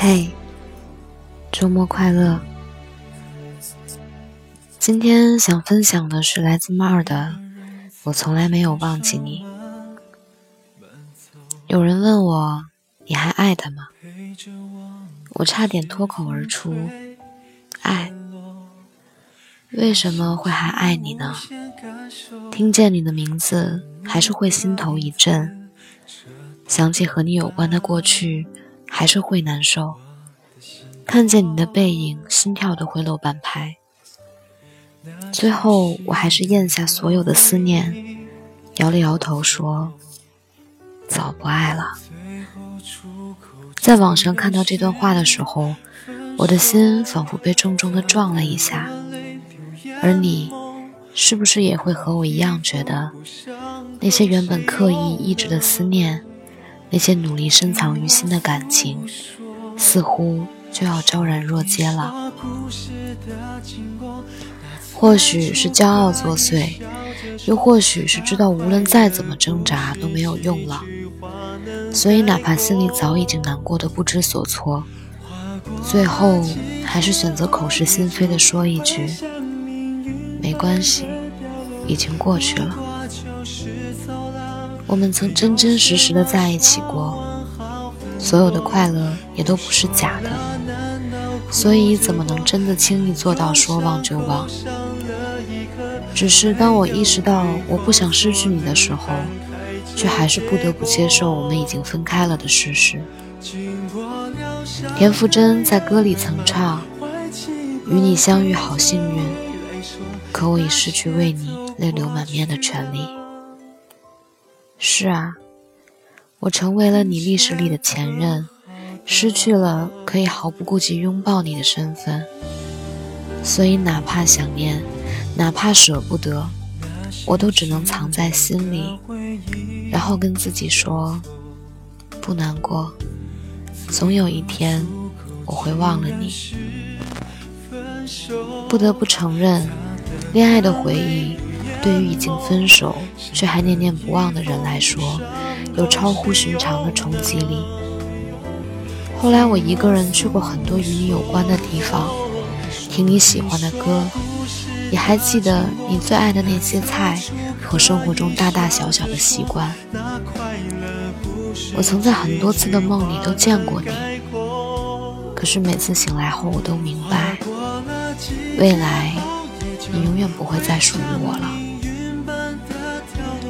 嘿周末快乐！今天想分享的是来自猫儿的“我从来没有忘记你”。有人问我：“你还爱他吗？”我差点脱口而出：“爱。”为什么会还爱你呢？听见你的名字，还是会心头一震；想起和你有关的过去，还是会难受。看见你的背影，心跳都会漏半拍。最后，我还是咽下所有的思念，摇了摇头说：“早不爱了。”在网上看到这段话的时候，我的心仿佛被重重的撞了一下。而你，是不是也会和我一样觉得，那些原本刻意抑制的思念，那些努力深藏于心的感情，似乎就要昭然若揭了？或许是骄傲作祟，又或许是知道无论再怎么挣扎都没有用了，所以哪怕心里早已经难过的不知所措，最后还是选择口是心非的说一句。没关系，已经过去了。我们曾真真实实的在一起过，所有的快乐也都不是假的，所以怎么能真的轻易做到说忘就忘？只是当我意识到我不想失去你的时候，却还是不得不接受我们已经分开了的事实。田馥甄在歌里曾唱：“与你相遇好幸运。”可我已失去为你泪流满面的权利。是啊，我成为了你历史里的前任，失去了可以毫不顾忌拥抱你的身份。所以，哪怕想念，哪怕舍不得，我都只能藏在心里，然后跟自己说：不难过，总有一天我会忘了你。不得不承认。恋爱的回忆，对于已经分手却还念念不忘的人来说，有超乎寻常的冲击力。后来我一个人去过很多与你有关的地方，听你喜欢的歌，也还记得你最爱的那些菜和生活中大大小小的习惯。我曾在很多次的梦里都见过你，可是每次醒来后，我都明白，未来。你永远不会再属于我了。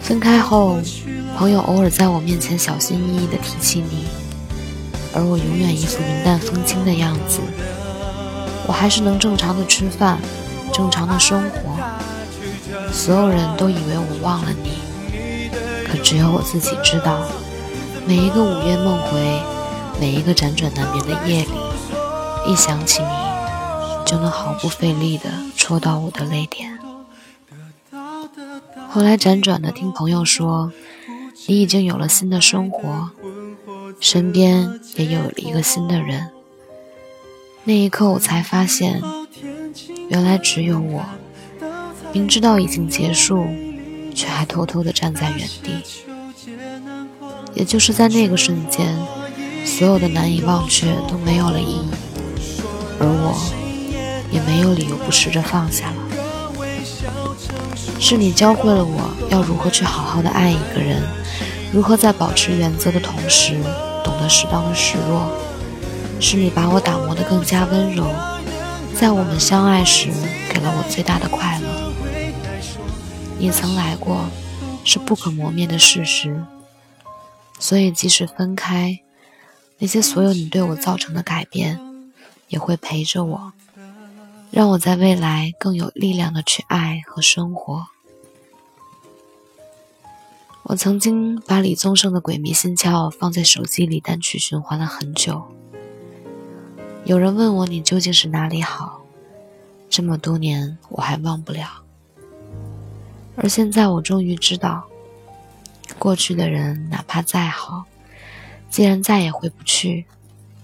分开后，朋友偶尔在我面前小心翼翼地提起你，而我永远一副云淡风轻的样子。我还是能正常的吃饭，正常的生活。所有人都以为我忘了你，可只有我自己知道，每一个午夜梦回，每一个辗转难眠的夜里，一想起你。就能毫不费力地戳到我的泪点。后来辗转的听朋友说，你已经有了新的生活，身边也有了一个新的人。那一刻，我才发现，原来只有我，明知道已经结束，却还偷偷的站在原地。也就是在那个瞬间，所有的难以忘却都没有了意义，而我。也没有理由不试着放下了。是你教会了我要如何去好好的爱一个人，如何在保持原则的同时，懂得适当的示弱。是你把我打磨得更加温柔，在我们相爱时给了我最大的快乐。你曾来过，是不可磨灭的事实。所以即使分开，那些所有你对我造成的改变，也会陪着我。让我在未来更有力量的去爱和生活。我曾经把李宗盛的《鬼迷心窍》放在手机里单曲循环了很久，有人问我你究竟是哪里好，这么多年我还忘不了。而现在我终于知道，过去的人哪怕再好，既然再也回不去，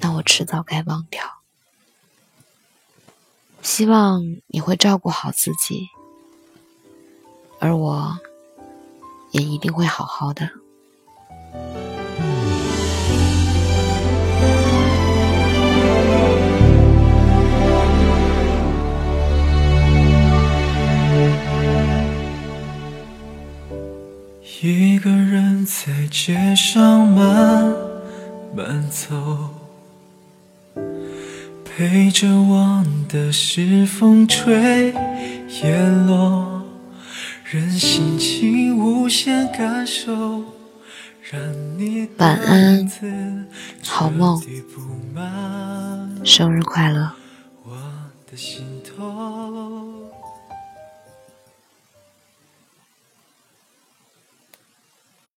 那我迟早该忘掉。希望你会照顾好自己，而我也一定会好好的。一个人在街上慢慢走，陪着我的是风吹叶落，任心情无限感受，让你晚安，好梦，生日快乐。我的心头